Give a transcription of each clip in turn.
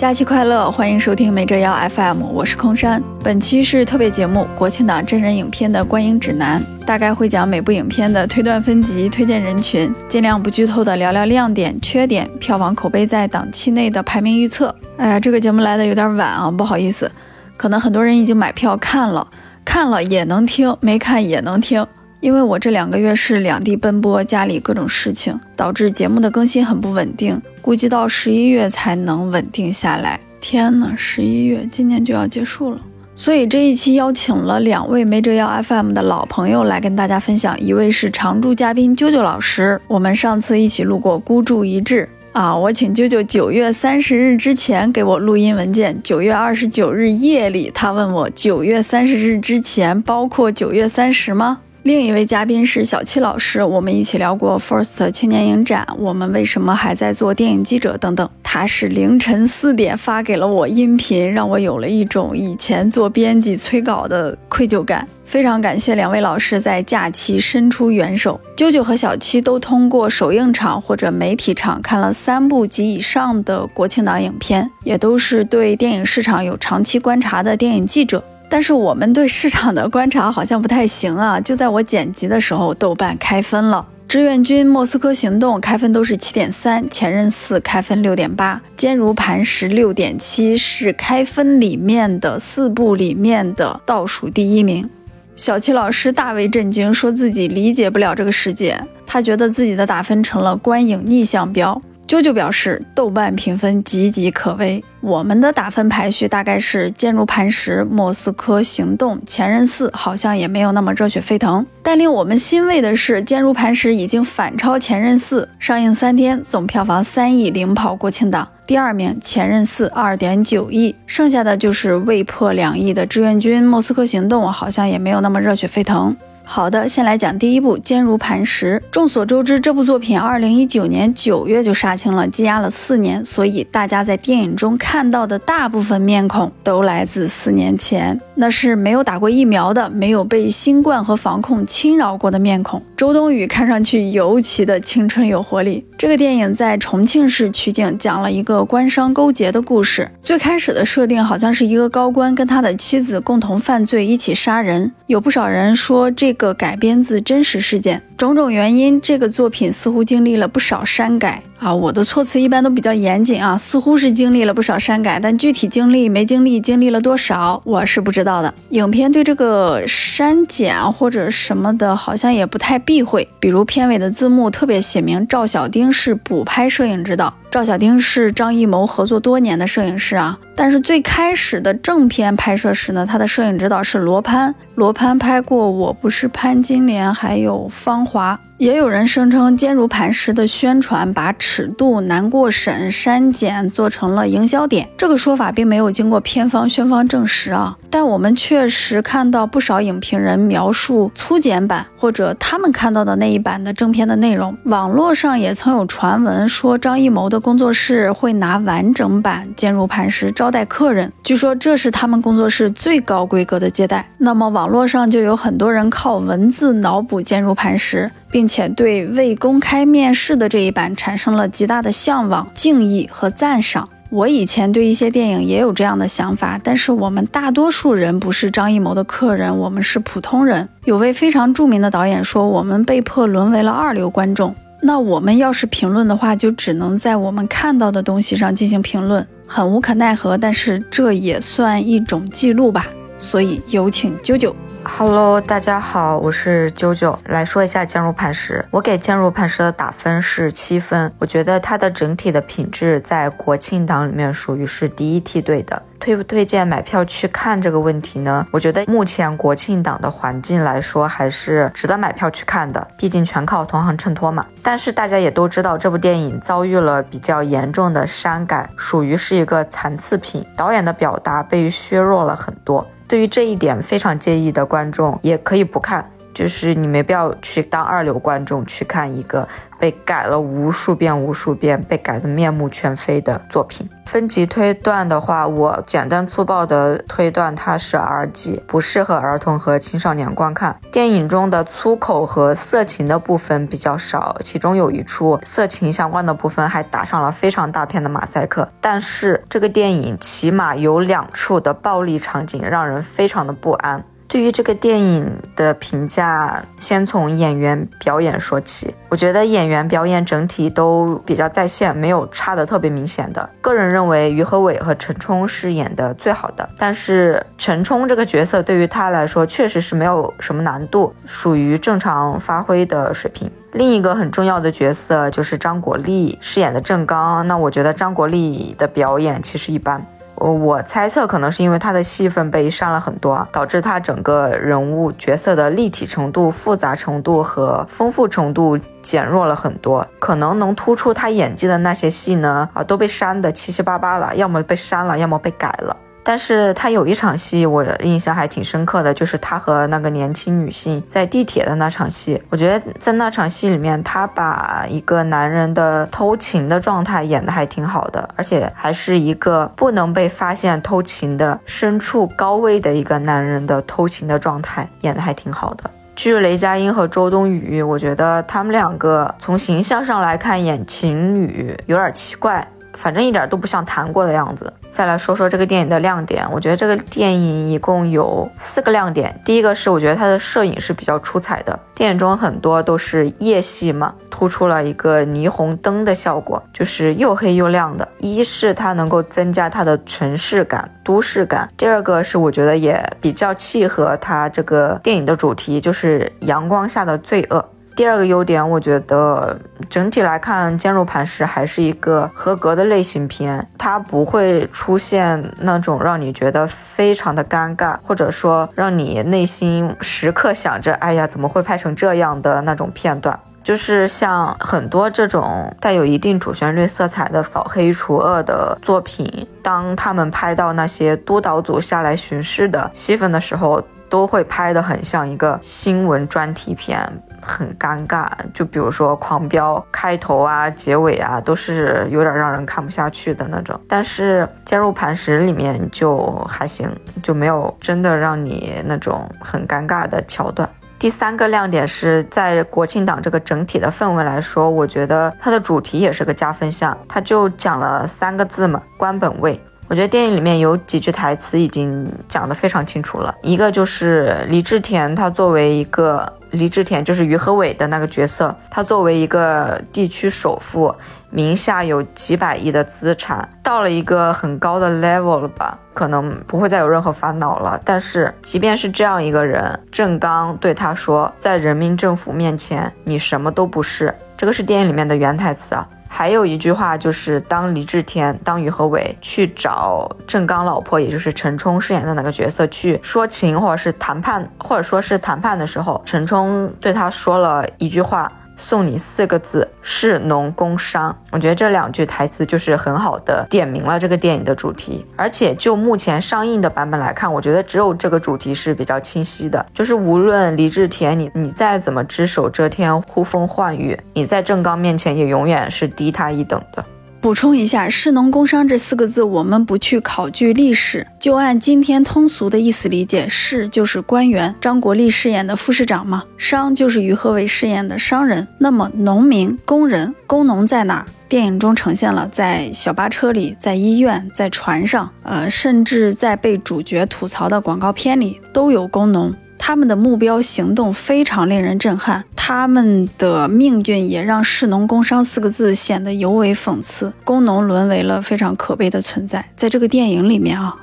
假期快乐，欢迎收听没折腰 FM，我是空山。本期是特别节目《国庆档真人影片的观影指南》，大概会讲每部影片的推断分级、推荐人群，尽量不剧透的聊聊亮点、缺点、票房口碑在档期内的排名预测。哎呀，这个节目来的有点晚啊，不好意思，可能很多人已经买票看了，看了也能听，没看也能听。因为我这两个月是两地奔波，家里各种事情，导致节目的更新很不稳定，估计到十一月才能稳定下来。天呐，十一月，今年就要结束了。所以这一期邀请了两位没折腰 FM 的老朋友来跟大家分享，一位是常驻嘉宾啾啾老师，我们上次一起录过孤注一掷啊，我请啾啾九月三十日之前给我录音文件，九月二十九日夜里他问我九月三十日之前包括九月三十吗？另一位嘉宾是小七老师，我们一起聊过 First 青年影展，我们为什么还在做电影记者等等。他是凌晨四点发给了我音频，让我有了一种以前做编辑催稿的愧疚感。非常感谢两位老师在假期伸出援手。啾啾和小七都通过首映场或者媒体场看了三部及以上的国庆档影片，也都是对电影市场有长期观察的电影记者。但是我们对市场的观察好像不太行啊！就在我剪辑的时候，豆瓣开分了，《志愿军：莫斯科行动》开分都是七点三，《前任四》开分六点八，《坚如磐石》六点七，是开分里面的四部里面的倒数第一名。小七老师大为震惊，说自己理解不了这个世界，他觉得自己的打分成了观影逆向标。啾啾表示，豆瓣评分岌岌可危。我们的打分排序大概是：坚如磐石、莫斯科行动、前任四，好像也没有那么热血沸腾。但令我们欣慰的是，坚如磐石已经反超前任四，上映三天总票房三亿，领跑国庆档。第二名前任四二点九亿，剩下的就是未破两亿的志愿军莫斯科行动，好像也没有那么热血沸腾。好的，先来讲第一部《坚如磐石》。众所周知，这部作品二零一九年九月就杀青了，积压了四年，所以大家在电影中看到的大部分面孔都来自四年前，那是没有打过疫苗的，没有被新冠和防控侵扰过的面孔。周冬雨看上去尤其的青春有活力。这个电影在重庆市取景，讲了一个官商勾结的故事。最开始的设定好像是一个高官跟他的妻子共同犯罪，一起杀人。有不少人说这。个改编自真实事件，种种原因，这个作品似乎经历了不少删改啊。我的措辞一般都比较严谨啊，似乎是经历了不少删改，但具体经历没经历，经历了多少，我是不知道的。影片对这个删减或者什么的，好像也不太避讳，比如片尾的字幕特别写明赵小丁是补拍摄影指导。赵小丁是张艺谋合作多年的摄影师啊，但是最开始的正片拍摄时呢，他的摄影指导是罗攀。罗攀拍过《我不是潘金莲》，还有《芳华》。也有人声称，坚如磐石的宣传把尺度难过审、删减做成了营销点。这个说法并没有经过片方、宣方证实啊，但我们确实看到不少影评人描述粗剪版或者他们看到的那一版的正片的内容。网络上也曾有传闻说，张艺谋的工作室会拿完整版《坚如磐石》招待客人，据说这是他们工作室最高规格的接待。那么网络上就有很多人靠文字脑补《坚如磐石》。并且对未公开面试的这一版产生了极大的向往、敬意和赞赏。我以前对一些电影也有这样的想法，但是我们大多数人不是张艺谋的客人，我们是普通人。有位非常著名的导演说，我们被迫沦为了二流观众。那我们要是评论的话，就只能在我们看到的东西上进行评论，很无可奈何。但是这也算一种记录吧。所以有请啾啾。Hello，大家好，我是啾啾，来说一下《坚如磐石》。我给《坚如磐石》的打分是七分，我觉得它的整体的品质在国庆档里面属于是第一梯队的。推不推荐买票去看这个问题呢？我觉得目前国庆档的环境来说，还是值得买票去看的，毕竟全靠同行衬托嘛。但是大家也都知道，这部电影遭遇了比较严重的删改，属于是一个残次品，导演的表达被削弱了很多。对于这一点非常介意的观众，也可以不看。就是你没必要去当二流观众去看一个被改了无数遍、无数遍、被改得面目全非的作品。分级推断的话，我简单粗暴的推断它是 R 级，不适合儿童和青少年观看。电影中的粗口和色情的部分比较少，其中有一处色情相关的部分还打上了非常大片的马赛克。但是这个电影起码有两处的暴力场景让人非常的不安。对于这个电影的评价，先从演员表演说起。我觉得演员表演整体都比较在线，没有差的特别明显的。个人认为于和伟和陈冲是演的最好的，但是陈冲这个角色对于他来说确实是没有什么难度，属于正常发挥的水平。另一个很重要的角色就是张国立饰演的郑刚，那我觉得张国立的表演其实一般。我猜测可能是因为他的戏份被删了很多，导致他整个人物角色的立体程度、复杂程度和丰富程度减弱了很多。可能能突出他演技的那些戏呢，啊，都被删的七七八八了，要么被删了，要么被改了。但是他有一场戏，我印象还挺深刻的，就是他和那个年轻女性在地铁的那场戏。我觉得在那场戏里面，他把一个男人的偷情的状态演得还挺好的，而且还是一个不能被发现偷情的身处高位的一个男人的偷情的状态，演得还挺好的。至于雷佳音和周冬雨，我觉得他们两个从形象上来看演情侣有点奇怪。反正一点都不像谈过的样子。再来说说这个电影的亮点，我觉得这个电影一共有四个亮点。第一个是我觉得它的摄影是比较出彩的，电影中很多都是夜戏嘛，突出了一个霓虹灯的效果，就是又黑又亮的。一是它能够增加它的城市感、都市感；第二个是我觉得也比较契合它这个电影的主题，就是阳光下的罪恶。第二个优点，我觉得整体来看，《坚如磐石》还是一个合格的类型片，它不会出现那种让你觉得非常的尴尬，或者说让你内心时刻想着“哎呀，怎么会拍成这样的”那种片段。就是像很多这种带有一定主旋律色彩的扫黑除恶的作品，当他们拍到那些督导组下来巡视的戏份的时候，都会拍得很像一个新闻专题片。很尴尬，就比如说《狂飙》开头啊、结尾啊，都是有点让人看不下去的那种。但是《坚如磐石》里面就还行，就没有真的让你那种很尴尬的桥段。第三个亮点是在国庆档这个整体的氛围来说，我觉得它的主题也是个加分项。它就讲了三个字嘛，官本位。我觉得电影里面有几句台词已经讲得非常清楚了，一个就是李治田，他作为一个黎智田就是于和伟的那个角色，他作为一个地区首富，名下有几百亿的资产，到了一个很高的 level 了吧，可能不会再有任何烦恼了。但是即便是这样一个人，郑刚对他说，在人民政府面前，你什么都不是。这个是电影里面的原台词啊。还有一句话就是，当李治田、当于和伟去找郑刚老婆，也就是陈冲饰演的那个角色去说情，或者是谈判，或者说是谈判的时候，陈冲对他说了一句话。送你四个字：士农工商。我觉得这两句台词就是很好的点明了这个电影的主题。而且就目前上映的版本来看，我觉得只有这个主题是比较清晰的。就是无论李治田你你再怎么只手遮天、呼风唤雨，你在正刚面前也永远是低他一等的。补充一下，“士农工商”这四个字，我们不去考据历史，就按今天通俗的意思理解，“士”就是官员，张国立饰演的副市长嘛；“商”就是于和伟饰演的商人。那么，农民、工人、工农在哪？电影中呈现了，在小巴车里，在医院，在船上，呃，甚至在被主角吐槽的广告片里，都有工农。他们的目标行动非常令人震撼，他们的命运也让“士农工商”四个字显得尤为讽刺，工农沦为了非常可悲的存在。在这个电影里面啊，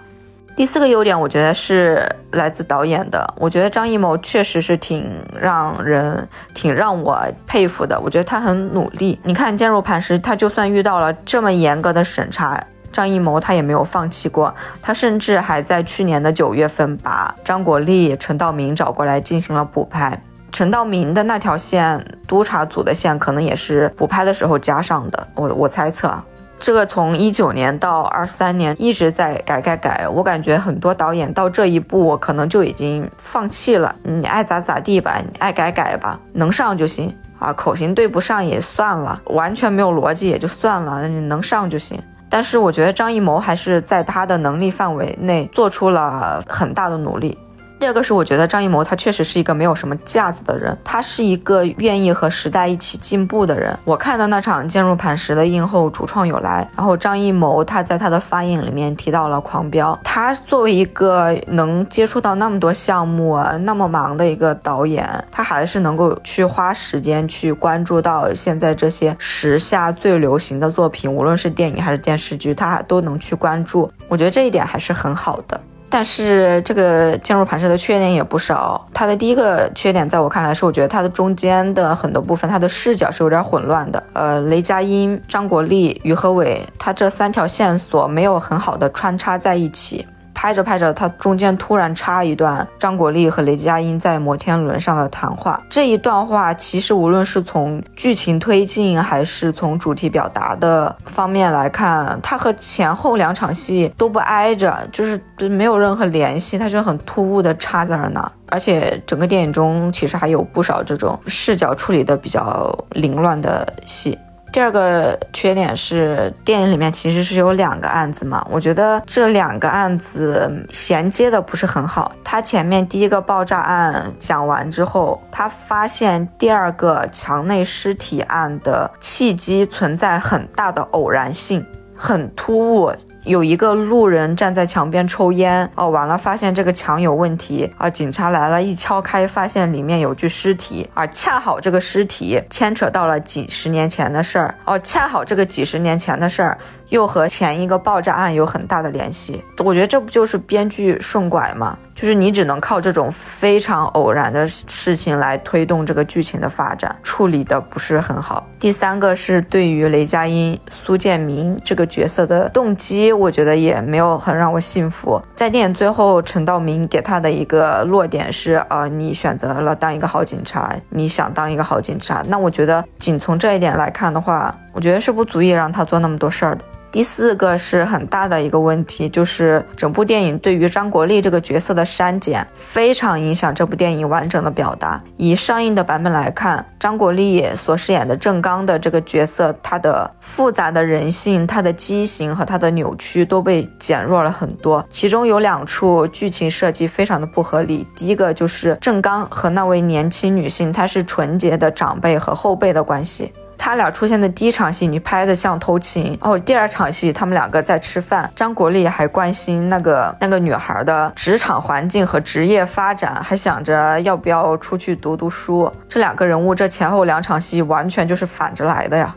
第四个优点，我觉得是来自导演的。我觉得张艺谋确实是挺让人、挺让我佩服的。我觉得他很努力。你看《坚如磐石》，他就算遇到了这么严格的审查。张艺谋他也没有放弃过，他甚至还在去年的九月份把张国立、陈道明找过来进行了补拍。陈道明的那条线，督察组的线可能也是补拍的时候加上的，我我猜测。这个从一九年到二三年一直在改改改，我感觉很多导演到这一步可能就已经放弃了。你爱咋咋地吧，你爱改改吧，能上就行啊，口型对不上也算了，完全没有逻辑也就算了，能上就行。但是我觉得张艺谋还是在他的能力范围内做出了很大的努力。第二个是，我觉得张艺谋他确实是一个没有什么架子的人，他是一个愿意和时代一起进步的人。我看的那场坚如磐石的映后主创有来，然后张艺谋他在他的发言里面提到了狂飙。他作为一个能接触到那么多项目、那么忙的一个导演，他还是能够去花时间去关注到现在这些时下最流行的作品，无论是电影还是电视剧，他都能去关注。我觉得这一点还是很好的。但是这个坚如磐石的缺点也不少。它的第一个缺点，在我看来是，我觉得它的中间的很多部分，它的视角是有点混乱的。呃，雷佳音、张国立、于和伟，他这三条线索没有很好的穿插在一起。拍着拍着，他中间突然插一段张国立和雷佳音在摩天轮上的谈话。这一段话其实无论是从剧情推进还是从主题表达的方面来看，它和前后两场戏都不挨着，就是没有任何联系，它是很突兀的插在那儿。而且整个电影中其实还有不少这种视角处理的比较凌乱的戏。第二个缺点是，电影里面其实是有两个案子嘛，我觉得这两个案子衔接的不是很好。他前面第一个爆炸案讲完之后，他发现第二个墙内尸体案的契机存在很大的偶然性，很突兀。有一个路人站在墙边抽烟，哦，完了发现这个墙有问题啊，警察来了，一敲开发现里面有具尸体啊，恰好这个尸体牵扯到了几十年前的事儿，哦，恰好这个几十年前的事儿。又和前一个爆炸案有很大的联系，我觉得这不就是编剧顺拐吗？就是你只能靠这种非常偶然的事情来推动这个剧情的发展，处理的不是很好。第三个是对于雷佳音、苏建明这个角色的动机，我觉得也没有很让我信服。在电影最后，陈道明给他的一个落点是：啊，你选择了当一个好警察，你想当一个好警察。那我觉得仅从这一点来看的话，我觉得是不足以让他做那么多事儿的。第四个是很大的一个问题，就是整部电影对于张国立这个角色的删减非常影响这部电影完整的表达。以上映的版本来看，张国立所饰演的郑刚的这个角色，他的复杂的人性、他的畸形和他的扭曲都被减弱了很多。其中有两处剧情设计非常的不合理。第一个就是郑刚和那位年轻女性，她是纯洁的长辈和后辈的关系。他俩出现的第一场戏，你拍的像偷情哦。第二场戏，他们两个在吃饭，张国立还关心那个那个女孩的职场环境和职业发展，还想着要不要出去读读书。这两个人物，这前后两场戏完全就是反着来的呀！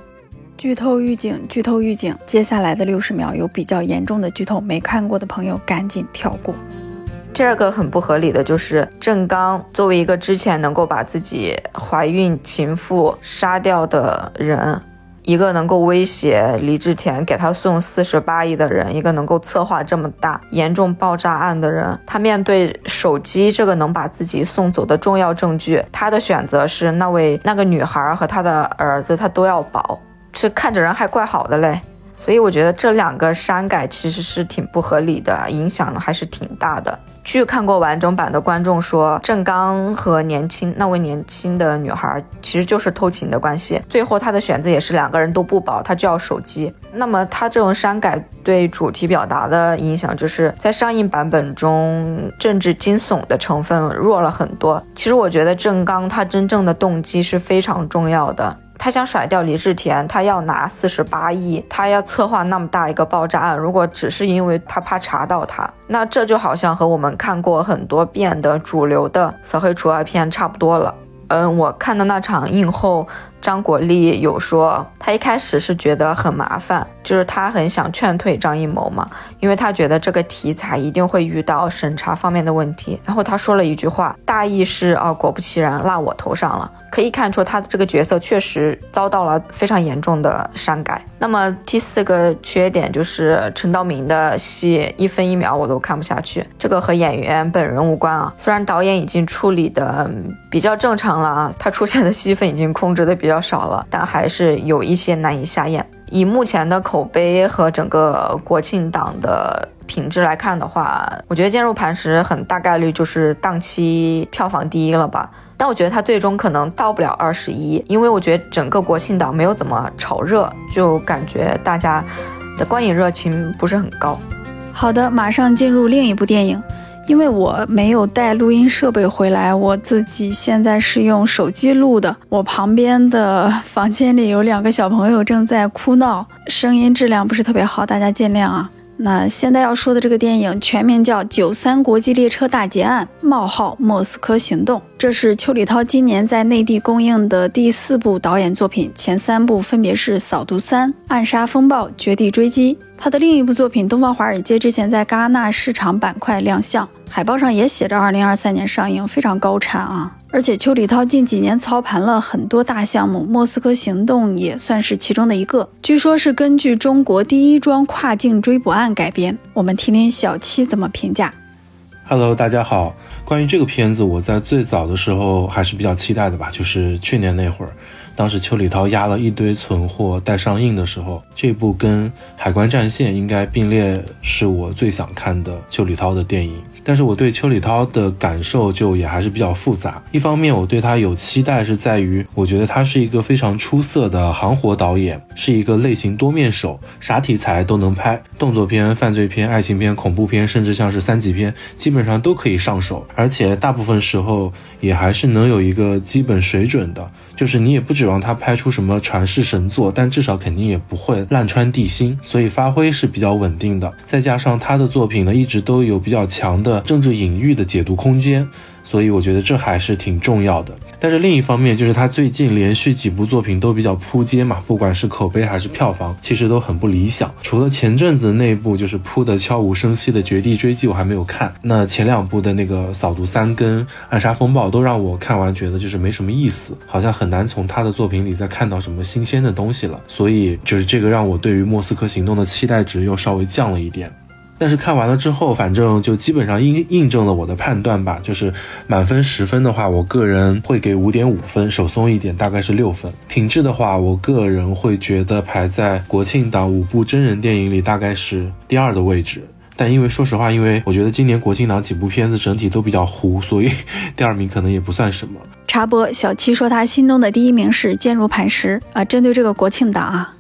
剧透预警，剧透预警，接下来的六十秒有比较严重的剧透，没看过的朋友赶紧跳过。第二个很不合理的就是郑刚作为一个之前能够把自己怀孕情妇杀掉的人，一个能够威胁李治田给他送四十八亿的人，一个能够策划这么大严重爆炸案的人，他面对手机这个能把自己送走的重要证据，他的选择是那位那个女孩和他的儿子他都要保，这看着人还怪好的嘞。所以我觉得这两个删改其实是挺不合理的，影响还是挺大的。据看过完整版的观众说，郑刚和年轻那位年轻的女孩其实就是偷情的关系。最后他的选择也是两个人都不保，他就要手机。那么他这种删改对主题表达的影响，就是在上映版本中政治惊悚的成分弱了很多。其实我觉得郑刚他真正的动机是非常重要的。他想甩掉李治田，他要拿四十八亿，他要策划那么大一个爆炸案。如果只是因为他怕查到他，那这就好像和我们看过很多遍的主流的扫黑除恶片差不多了。嗯，我看的那场映后。张国立有说，他一开始是觉得很麻烦，就是他很想劝退张艺谋嘛，因为他觉得这个题材一定会遇到审查方面的问题。然后他说了一句话，大意是啊，果不其然，落我头上了。可以看出他的这个角色确实遭到了非常严重的删改。那么第四个缺点就是陈道明的戏一分一秒我都看不下去，这个和演员本人无关啊。虽然导演已经处理的比较正常了啊，他出现的戏份已经控制的比。比较少了，但还是有一些难以下咽。以目前的口碑和整个国庆档的品质来看的话，我觉得《坚如磐石》很大概率就是档期票房第一了吧。但我觉得它最终可能到不了二十一，因为我觉得整个国庆档没有怎么炒热，就感觉大家的观影热情不是很高。好的，马上进入另一部电影。因为我没有带录音设备回来，我自己现在是用手机录的。我旁边的房间里有两个小朋友正在哭闹，声音质量不是特别好，大家见谅啊。那现在要说的这个电影全名叫《九三国际列车大劫案：冒号莫斯科行动》，这是邱礼涛今年在内地公映的第四部导演作品，前三部分别是《扫毒三》《暗杀风暴》《绝地追击》。他的另一部作品《东方华尔街》之前在戛纳市场板块亮相，海报上也写着2023年上映，非常高产啊！而且邱礼涛近几年操盘了很多大项目，《莫斯科行动》也算是其中的一个。据说是根据中国第一桩跨境追捕案改编。我们听听小七怎么评价。Hello，大家好。关于这个片子，我在最早的时候还是比较期待的吧，就是去年那会儿。当时邱礼涛压了一堆存货待上映的时候，这部跟《海关战线》应该并列是我最想看的邱礼涛的电影。但是我对邱礼涛的感受就也还是比较复杂。一方面我对他有期待，是在于我觉得他是一个非常出色的行活导演，是一个类型多面手，啥题材都能拍，动作片、犯罪片、爱情片、恐怖片，甚至像是三级片，基本上都可以上手。而且大部分时候也还是能有一个基本水准的。就是你也不指望他拍出什么传世神作，但至少肯定也不会烂穿地心，所以发挥是比较稳定的。再加上他的作品呢，一直都有比较强的政治隐喻的解读空间。所以我觉得这还是挺重要的，但是另一方面就是他最近连续几部作品都比较扑街嘛，不管是口碑还是票房，其实都很不理想。除了前阵子那部就是扑的悄无声息的《绝地追击》，我还没有看。那前两部的那个《扫毒三》跟《暗杀风暴》都让我看完觉得就是没什么意思，好像很难从他的作品里再看到什么新鲜的东西了。所以就是这个让我对于《莫斯科行动》的期待值又稍微降了一点。但是看完了之后，反正就基本上印印证了我的判断吧。就是满分十分的话，我个人会给五点五分，手松一点大概是六分。品质的话，我个人会觉得排在国庆档五部真人电影里大概是第二的位置。但因为说实话，因为我觉得今年国庆档几部片子整体都比较糊，所以 第二名可能也不算什么。插播，小七说他心中的第一名是《坚如磐石》啊。针对这个国庆档啊，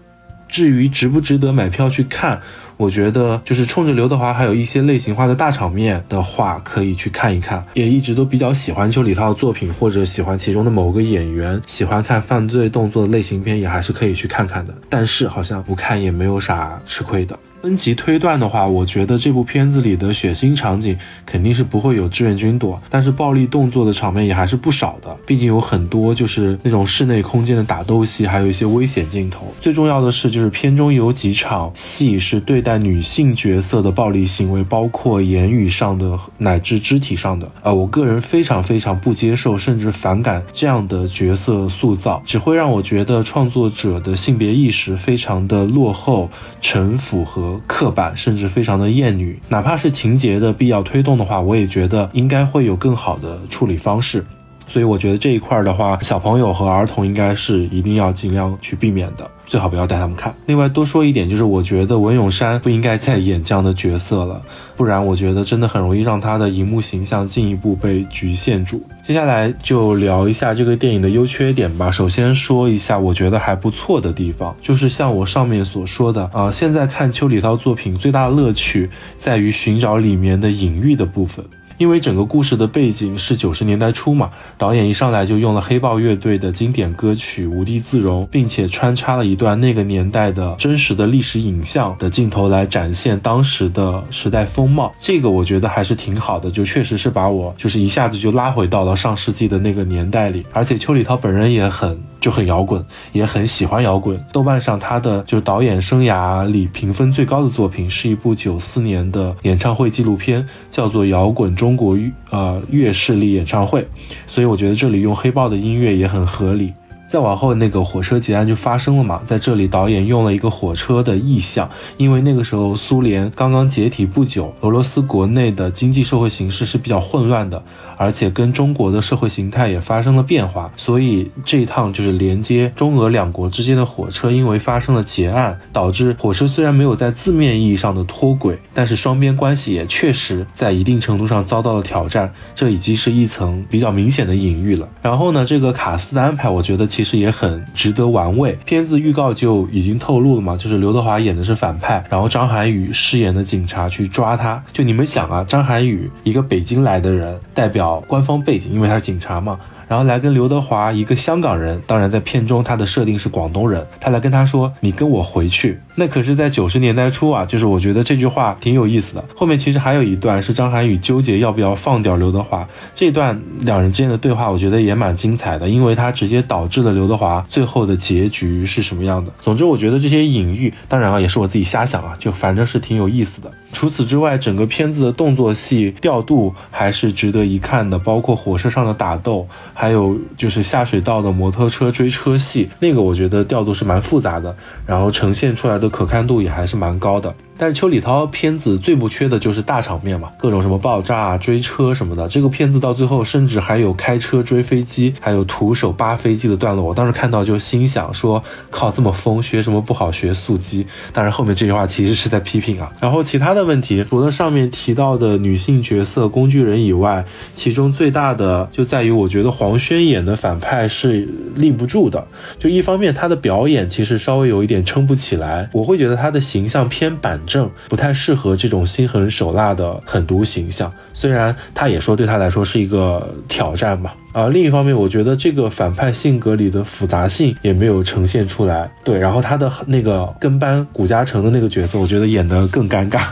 至于值不值得买票去看？我觉得就是冲着刘德华还有一些类型化的大场面的话，可以去看一看。也一直都比较喜欢邱礼涛的作品，或者喜欢其中的某个演员，喜欢看犯罪动作的类型片，也还是可以去看看的。但是好像不看也没有啥吃亏的。分级推断的话，我觉得这部片子里的血腥场景肯定是不会有志愿军多，但是暴力动作的场面也还是不少的。毕竟有很多就是那种室内空间的打斗戏，还有一些危险镜头。最重要的是，就是片中有几场戏是对待女性角色的暴力行为，包括言语上的乃至肢体上的。呃，我个人非常非常不接受，甚至反感这样的角色塑造，只会让我觉得创作者的性别意识非常的落后、陈腐和。刻板，甚至非常的厌女，哪怕是情节的必要推动的话，我也觉得应该会有更好的处理方式。所以我觉得这一块的话，小朋友和儿童应该是一定要尽量去避免的，最好不要带他们看。另外多说一点，就是我觉得文咏珊不应该再演这样的角色了，不然我觉得真的很容易让他的荧幕形象进一步被局限住。接下来就聊一下这个电影的优缺点吧。首先说一下我觉得还不错的地方，就是像我上面所说的啊，现在看邱礼涛作品最大的乐趣在于寻找里面的隐喻的部分。因为整个故事的背景是九十年代初嘛，导演一上来就用了黑豹乐队的经典歌曲《无地自容》，并且穿插了一段那个年代的真实的历史影像的镜头来展现当时的时代风貌。这个我觉得还是挺好的，就确实是把我就是一下子就拉回到了上世纪的那个年代里。而且邱礼涛本人也很就很摇滚，也很喜欢摇滚。豆瓣上他的就是导演生涯里评分最高的作品是一部九四年的演唱会纪录片，叫做《摇滚中》。中国呃乐势力演唱会，所以我觉得这里用黑豹的音乐也很合理。再往后，那个火车劫案就发生了嘛，在这里导演用了一个火车的意象，因为那个时候苏联刚刚解体不久，俄罗斯国内的经济社会形势是比较混乱的，而且跟中国的社会形态也发生了变化，所以这一趟就是连接中俄两国之间的火车，因为发生了劫案，导致火车虽然没有在字面意义上的脱轨，但是双边关系也确实在一定程度上遭到了挑战，这已经是一层比较明显的隐喻了。然后呢，这个卡斯的安排，我觉得其实也很值得玩味。片子预告就已经透露了嘛，就是刘德华演的是反派，然后张涵予饰演的警察去抓他。就你们想啊，张涵予一个北京来的人，代表官方背景，因为他是警察嘛。然后来跟刘德华一个香港人，当然在片中他的设定是广东人，他来跟他说：“你跟我回去。”那可是在九十年代初啊，就是我觉得这句话挺有意思的。后面其实还有一段是张涵予纠结要不要放掉刘德华，这段两人之间的对话，我觉得也蛮精彩的，因为它直接导致了刘德华最后的结局是什么样的。总之，我觉得这些隐喻，当然啊，也是我自己瞎想啊，就反正是挺有意思的。除此之外，整个片子的动作戏调度还是值得一看的，包括火车上的打斗，还有就是下水道的摩托车追车戏，那个我觉得调度是蛮复杂的，然后呈现出来的可看度也还是蛮高的。但是邱礼涛片子最不缺的就是大场面嘛，各种什么爆炸、追车什么的。这个片子到最后甚至还有开车追飞机，还有徒手扒飞机的段落。我当时看到就心想说，靠，这么疯，学什么不好学速激。当然后面这句话其实是在批评啊。然后其他的问题，除了上面提到的女性角色工具人以外，其中最大的就在于我觉得黄轩演的反派是立不住的。就一方面他的表演其实稍微有一点撑不起来，我会觉得他的形象偏板。正不太适合这种心狠手辣的狠毒形象，虽然他也说对他来说是一个挑战吧。啊，另一方面，我觉得这个反派性格里的复杂性也没有呈现出来。对，然后他的那个跟班古嘉诚的那个角色，我觉得演得更尴尬。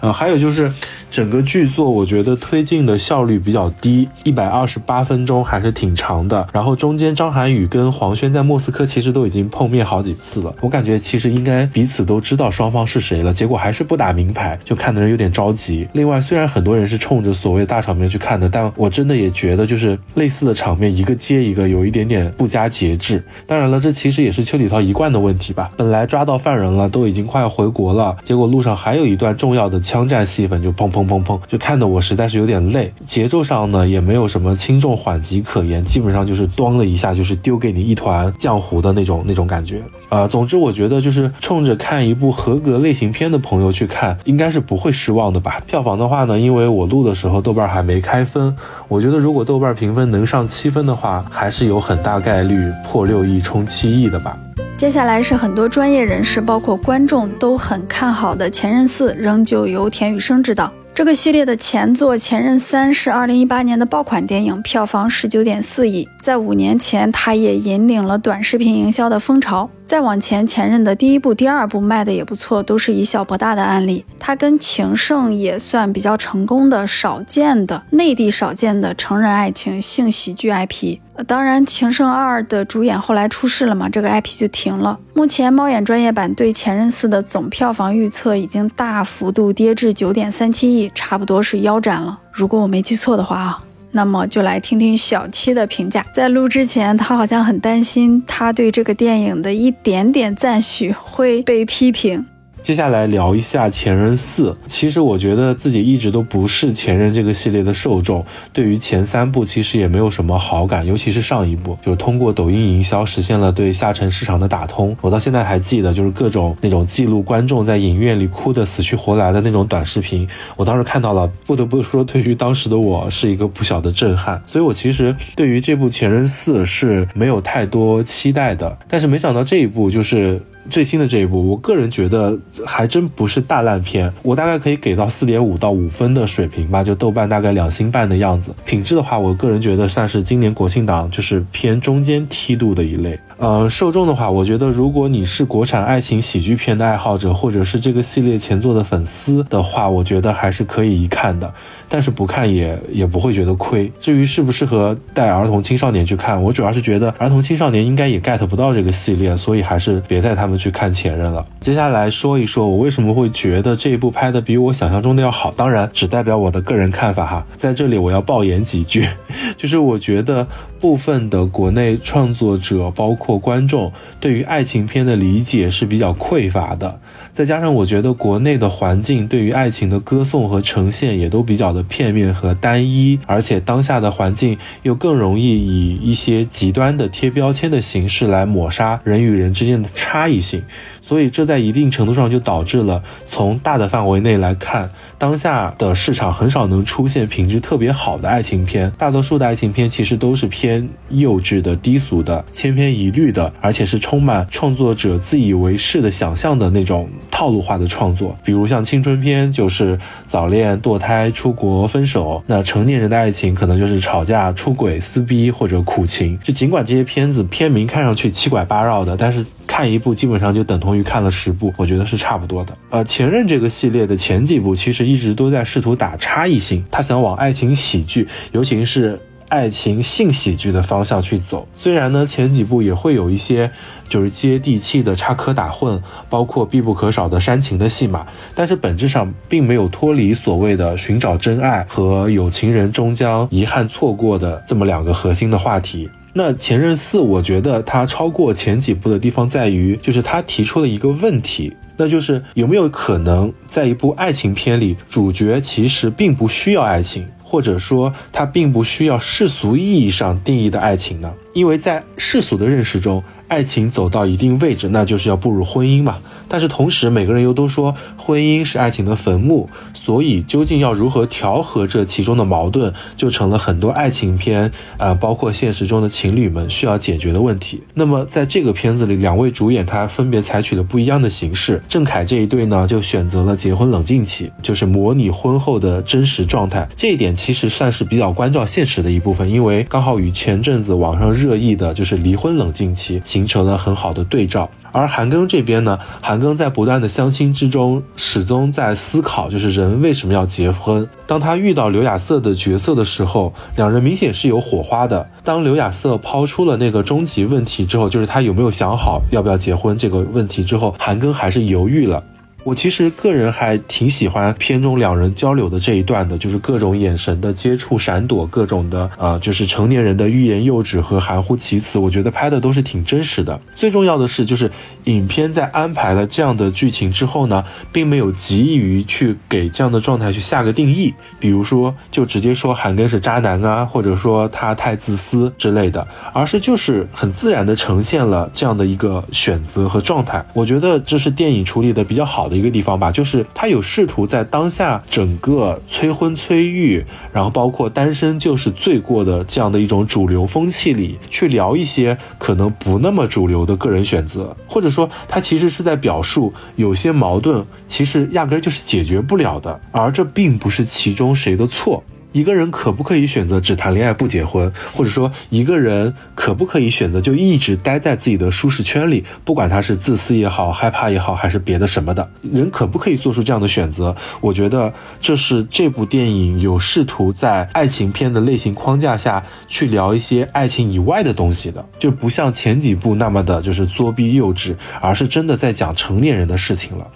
呃，还有就是整个剧作，我觉得推进的效率比较低，一百二十八分钟还是挺长的。然后中间张涵予跟黄轩在莫斯科其实都已经碰面好几次了，我感觉其实应该彼此都知道双方是谁了，结果还是不打明牌，就看的人有点着急。另外，虽然很多人是冲着所谓大场面去看的，但我真的也觉得就是类似。似的场面一个接一个，有一点点不加节制。当然了，这其实也是邱礼涛一贯的问题吧。本来抓到犯人了，都已经快要回国了，结果路上还有一段重要的枪战戏份，就砰砰砰砰，就看得我实在是有点累。节奏上呢，也没有什么轻重缓急可言，基本上就是咣的一下，就是丢给你一团浆糊的那种那种感觉。啊，总之我觉得就是冲着看一部合格类型片的朋友去看，应该是不会失望的吧。票房的话呢，因为我录的时候豆瓣还没开分，我觉得如果豆瓣评分能上七分的话，还是有很大概率破六亿冲七亿的吧。接下来是很多专业人士，包括观众都很看好的《前任四》，仍旧由田雨生执导。这个系列的前作《前任三》是二零一八年的爆款电影，票房十九点四亿。在五年前，它也引领了短视频营销的风潮。再往前，《前任》的第一部、第二部卖的也不错，都是以小博大的案例。它跟《情圣》也算比较成功的、少见的内地少见的成人爱情性喜剧 IP。当然，《情圣二》的主演后来出事了嘛，这个 IP 就停了。目前，猫眼专业版对《前任四》的总票房预测已经大幅度跌至九点三七亿，差不多是腰斩了。如果我没记错的话啊，那么就来听听小七的评价。在录之前，他好像很担心他对这个电影的一点点赞许会被批评。接下来聊一下《前任四》。其实我觉得自己一直都不是《前任》这个系列的受众，对于前三部其实也没有什么好感，尤其是上一部，就是通过抖音营销实现了对下沉市场的打通。我到现在还记得，就是各种那种记录观众在影院里哭得死去活来的那种短视频，我当时看到了，不得不说，对于当时的我是一个不小的震撼。所以我其实对于这部《前任四》是没有太多期待的，但是没想到这一部就是。最新的这一部，我个人觉得还真不是大烂片，我大概可以给到四点五到五分的水平吧，就豆瓣大概两星半的样子。品质的话，我个人觉得算是今年国庆档就是偏中间梯度的一类。呃，受众的话，我觉得如果你是国产爱情喜剧片的爱好者，或者是这个系列前作的粉丝的话，我觉得还是可以一看的。但是不看也也不会觉得亏。至于适不适合带儿童青少年去看，我主要是觉得儿童青少年应该也 get 不到这个系列，所以还是别带他们。去看前任了。接下来说一说我为什么会觉得这一部拍的比我想象中的要好，当然只代表我的个人看法哈。在这里我要爆言几句，就是我觉得部分的国内创作者包括观众对于爱情片的理解是比较匮乏的。再加上我觉得国内的环境对于爱情的歌颂和呈现也都比较的片面和单一，而且当下的环境又更容易以一些极端的贴标签的形式来抹杀人与人之间的差异性，所以这在一定程度上就导致了从大的范围内来看。当下的市场很少能出现品质特别好的爱情片，大多数的爱情片其实都是偏幼稚的、低俗的、千篇一律的，而且是充满创作者自以为是的想象的那种套路化的创作。比如像青春片，就是早恋、堕胎、出国、分手；那成年人的爱情可能就是吵架、出轨、撕逼或者苦情。就尽管这些片子片名看上去七拐八绕的，但是看一部基本上就等同于看了十部，我觉得是差不多的。呃，前任这个系列的前几部其实。一直都在试图打差异性，他想往爱情喜剧，尤其是爱情性喜剧的方向去走。虽然呢，前几部也会有一些就是接地气的插科打诨，包括必不可少的煽情的戏码，但是本质上并没有脱离所谓的寻找真爱和有情人终将遗憾错过的这么两个核心的话题。那前任四，我觉得它超过前几部的地方在于，就是它提出了一个问题。那就是有没有可能，在一部爱情片里，主角其实并不需要爱情，或者说他并不需要世俗意义上定义的爱情呢？因为在世俗的认识中，爱情走到一定位置，那就是要步入婚姻嘛。但是同时，每个人又都说婚姻是爱情的坟墓，所以究竟要如何调和这其中的矛盾，就成了很多爱情片啊，包括现实中的情侣们需要解决的问题。那么在这个片子里，两位主演他分别采取了不一样的形式。郑恺这一对呢，就选择了结婚冷静期，就是模拟婚后的真实状态。这一点其实算是比较关照现实的一部分，因为刚好与前阵子网上热议的就是离婚冷静期形成了很好的对照。而韩庚这边呢，韩庚在不断的相亲之中，始终在思考，就是人为什么要结婚。当他遇到刘亚瑟的角色的时候，两人明显是有火花的。当刘亚瑟抛出了那个终极问题之后，就是他有没有想好要不要结婚这个问题之后，韩庚还是犹豫了。我其实个人还挺喜欢片中两人交流的这一段的，就是各种眼神的接触、闪躲，各种的呃，就是成年人的欲言又止和含糊其辞，我觉得拍的都是挺真实的。最重要的是，就是影片在安排了这样的剧情之后呢，并没有急于去给这样的状态去下个定义，比如说就直接说韩庚是渣男啊，或者说他太自私之类的，而是就是很自然的呈现了这样的一个选择和状态。我觉得这是电影处理的比较好的。一个地方吧，就是他有试图在当下整个催婚催育，然后包括单身就是罪过的这样的一种主流风气里，去聊一些可能不那么主流的个人选择，或者说他其实是在表述有些矛盾其实压根就是解决不了的，而这并不是其中谁的错。一个人可不可以选择只谈恋爱不结婚，或者说一个人可不可以选择就一直待在自己的舒适圈里，不管他是自私也好、害怕也好，还是别的什么的，人可不可以做出这样的选择？我觉得这是这部电影有试图在爱情片的类型框架下去聊一些爱情以外的东西的，就不像前几部那么的就是作逼幼稚，而是真的在讲成年人的事情了。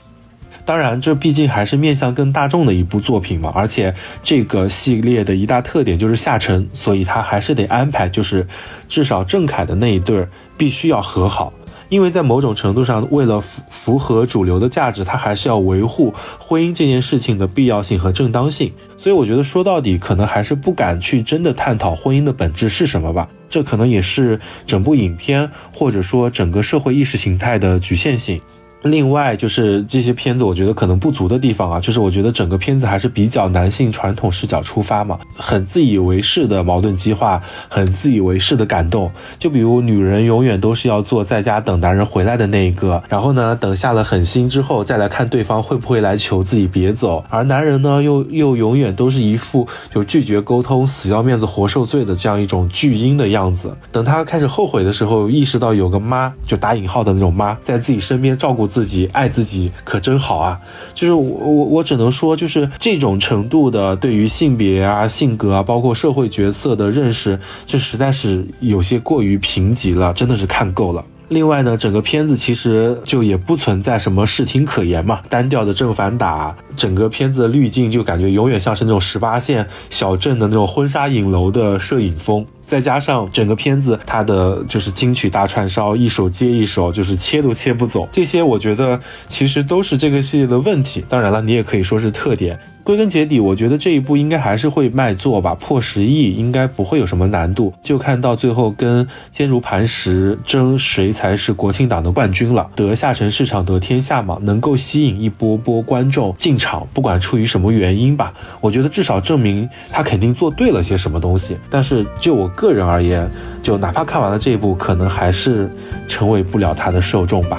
当然，这毕竟还是面向更大众的一部作品嘛，而且这个系列的一大特点就是下沉，所以他还是得安排，就是至少郑恺的那一对儿必须要和好，因为在某种程度上，为了符符合主流的价值，他还是要维护婚姻这件事情的必要性和正当性。所以我觉得说到底，可能还是不敢去真的探讨婚姻的本质是什么吧，这可能也是整部影片或者说整个社会意识形态的局限性。另外就是这些片子，我觉得可能不足的地方啊，就是我觉得整个片子还是比较男性传统视角出发嘛，很自以为是的矛盾激化，很自以为是的感动。就比如女人永远都是要做在家等男人回来的那一个，然后呢，等下了狠心之后再来看对方会不会来求自己别走，而男人呢又又永远都是一副就拒绝沟通、死要面子活受罪的这样一种巨婴的样子。等他开始后悔的时候，意识到有个妈，就打引号的那种妈，在自己身边照顾。自己爱自己可真好啊！就是我我我只能说，就是这种程度的对于性别啊、性格啊，包括社会角色的认识，这实在是有些过于贫瘠了，真的是看够了。另外呢，整个片子其实就也不存在什么视听可言嘛，单调的正反打，整个片子的滤镜就感觉永远像是那种十八线小镇的那种婚纱影楼的摄影风。再加上整个片子它的就是金曲大串烧，一首接一首，就是切都切不走。这些我觉得其实都是这个系列的问题。当然了，你也可以说是特点。归根结底，我觉得这一部应该还是会卖座吧，破十亿应该不会有什么难度。就看到最后跟坚如磐石争谁才是国庆档的冠军了。得下沉市场得天下嘛，能够吸引一波波观众进场，不管出于什么原因吧，我觉得至少证明他肯定做对了些什么东西。但是就我个人而言，就哪怕看完了这一部，可能还是成为不了他的受众吧。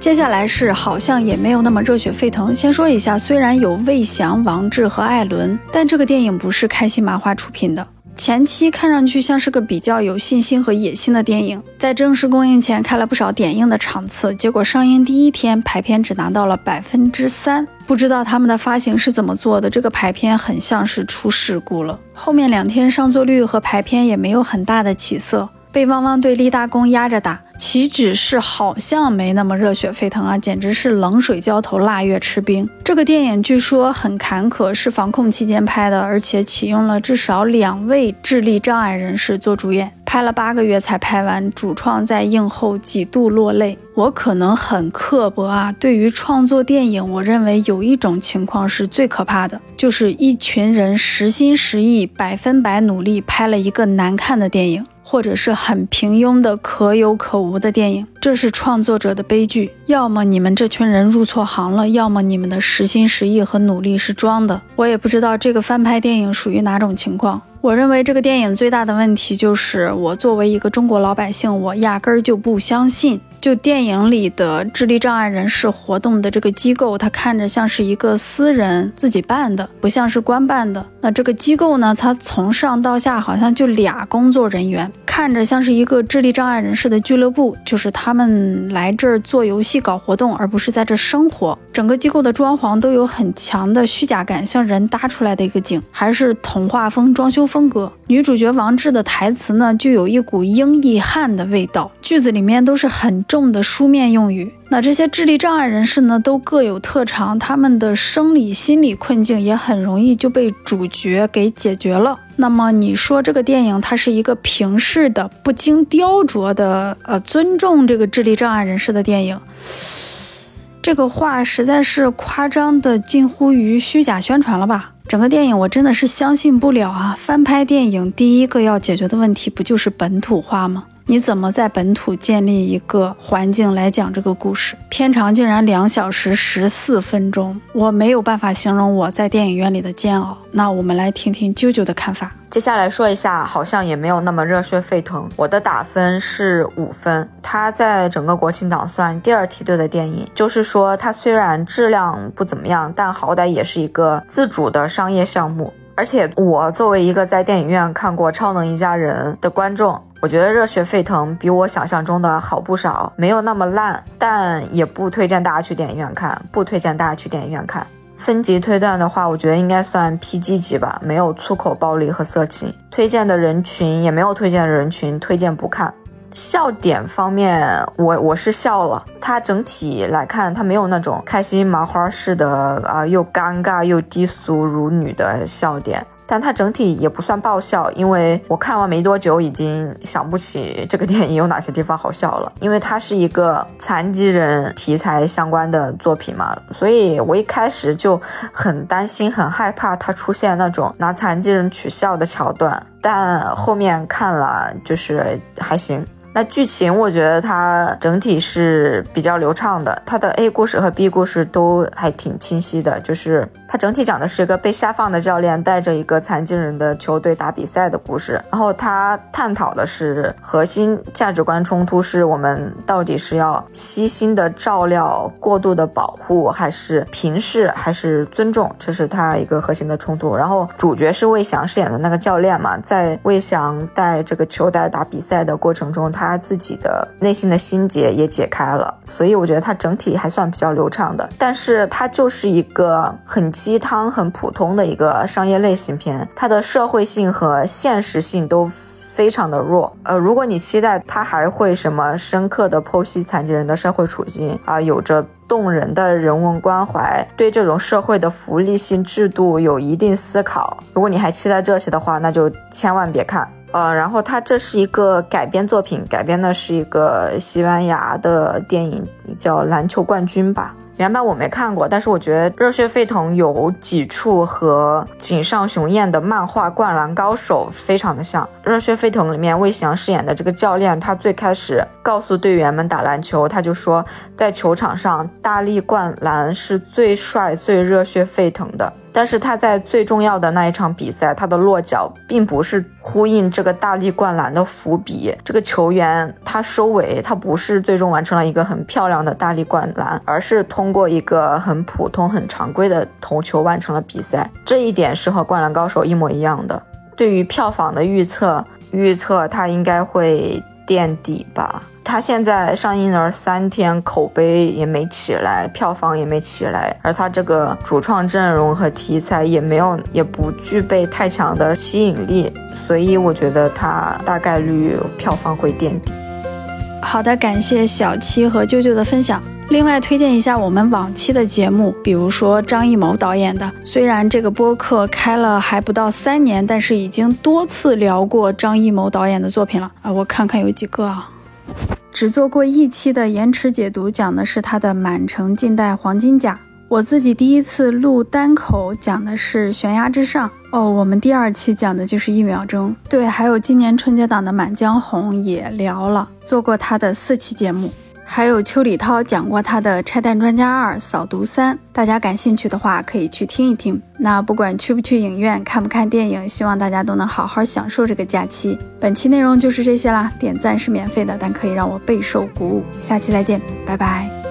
接下来是好像也没有那么热血沸腾。先说一下，虽然有魏翔、王志和艾伦，但这个电影不是开心麻花出品的。前期看上去像是个比较有信心和野心的电影，在正式公映前开了不少点映的场次，结果上映第一天排片只拿到了百分之三。不知道他们的发行是怎么做的，这个排片很像是出事故了。后面两天上座率和排片也没有很大的起色。被汪汪队立大功压着打，岂止是好像没那么热血沸腾啊，简直是冷水浇头，腊月吃冰。这个电影据说很坎坷，是防控期间拍的，而且启用了至少两位智力障碍人士做主演，拍了八个月才拍完。主创在映后几度落泪。我可能很刻薄啊，对于创作电影，我认为有一种情况是最可怕的，就是一群人实心实意、百分百努力拍了一个难看的电影。或者是很平庸的可有可无的电影，这是创作者的悲剧。要么你们这群人入错行了，要么你们的实心实意和努力是装的。我也不知道这个翻拍电影属于哪种情况。我认为这个电影最大的问题就是，我作为一个中国老百姓，我压根儿就不相信。就电影里的智力障碍人士活动的这个机构，它看着像是一个私人自己办的，不像是官办的。那这个机构呢，它从上到下好像就俩工作人员，看着像是一个智力障碍人士的俱乐部，就是他们来这儿做游戏、搞活动，而不是在这生活。整个机构的装潢都有很强的虚假感，像人搭出来的一个景，还是童话风装修风格。女主角王志的台词呢，就有一股英译汉的味道，句子里面都是很。重的书面用语，那这些智力障碍人士呢，都各有特长，他们的生理心理困境也很容易就被主角给解决了。那么你说这个电影它是一个平视的、不经雕琢的，呃，尊重这个智力障碍人士的电影，这个话实在是夸张的近乎于虚假宣传了吧？整个电影我真的是相信不了啊！翻拍电影第一个要解决的问题不就是本土化吗？你怎么在本土建立一个环境来讲这个故事？片长竟然两小时十四分钟，我没有办法形容我在电影院里的煎熬。那我们来听听啾啾的看法。接下来说一下，好像也没有那么热血沸腾。我的打分是五分。它在整个国庆档算第二梯队的电影，就是说它虽然质量不怎么样，但好歹也是一个自主的商业项目。而且我作为一个在电影院看过《超能一家人》的观众。我觉得热血沸腾比我想象中的好不少，没有那么烂，但也不推荐大家去电影院看，不推荐大家去电影院看。分级推断的话，我觉得应该算 PG 级吧，没有粗口暴力和色情。推荐的人群也没有推荐的人群，推荐不看。笑点方面，我我是笑了，它整体来看，它没有那种开心麻花式的啊，又尴尬又低俗辱女的笑点。但它整体也不算爆笑，因为我看完没多久，已经想不起这个电影有哪些地方好笑了。因为它是一个残疾人题材相关的作品嘛，所以我一开始就很担心、很害怕它出现那种拿残疾人取笑的桥段。但后面看了，就是还行。那剧情我觉得它整体是比较流畅的，它的 A 故事和 B 故事都还挺清晰的。就是它整体讲的是一个被下放的教练带着一个残疾人的球队打比赛的故事，然后它探讨的是核心价值观冲突，是我们到底是要悉心的照料、过度的保护，还是平视，还是尊重，这是它一个核心的冲突。然后主角是魏翔饰演的那个教练嘛，在魏翔带这个球队打比赛的过程中，他。他自己的内心的心结也解开了，所以我觉得他整体还算比较流畅的。但是它就是一个很鸡汤、很普通的一个商业类型片，它的社会性和现实性都非常的弱。呃，如果你期待他还会什么深刻的剖析残疾人的社会处境啊，有着动人的人文关怀，对这种社会的福利性制度有一定思考，如果你还期待这些的话，那就千万别看。呃，然后它这是一个改编作品，改编的是一个西班牙的电影，叫《篮球冠军》吧。原版我没看过，但是我觉得《热血沸腾》有几处和井上雄彦的漫画《灌篮高手》非常的像。《热血沸腾》里面魏翔饰演的这个教练，他最开始告诉队员们打篮球，他就说在球场上大力灌篮是最帅、最热血沸腾的。但是他在最重要的那一场比赛，他的落脚并不是呼应这个大力灌篮的伏笔。这个球员他收尾，他不是最终完成了一个很漂亮的大力灌篮，而是通过一个很普通、很常规的投球完成了比赛。这一点是和《灌篮高手》一模一样的。对于票房的预测，预测他应该会垫底吧。它现在上映了三天，口碑也没起来，票房也没起来，而它这个主创阵容和题材也没有，也不具备太强的吸引力，所以我觉得它大概率票房会垫底。好的，感谢小七和舅舅的分享。另外推荐一下我们往期的节目，比如说张艺谋导演的。虽然这个播客开了还不到三年，但是已经多次聊过张艺谋导演的作品了啊！我看看有几个啊。只做过一期的延迟解读，讲的是他的《满城尽带黄金甲》。我自己第一次录单口，讲的是《悬崖之上》。哦，我们第二期讲的就是《一秒钟》。对，还有今年春节档的《满江红》也聊了，做过他的四期节目。还有邱礼涛讲过他的《拆弹专家二》《扫毒三》，大家感兴趣的话可以去听一听。那不管去不去影院，看不看电影，希望大家都能好好享受这个假期。本期内容就是这些啦，点赞是免费的，但可以让我备受鼓舞。下期再见，拜拜。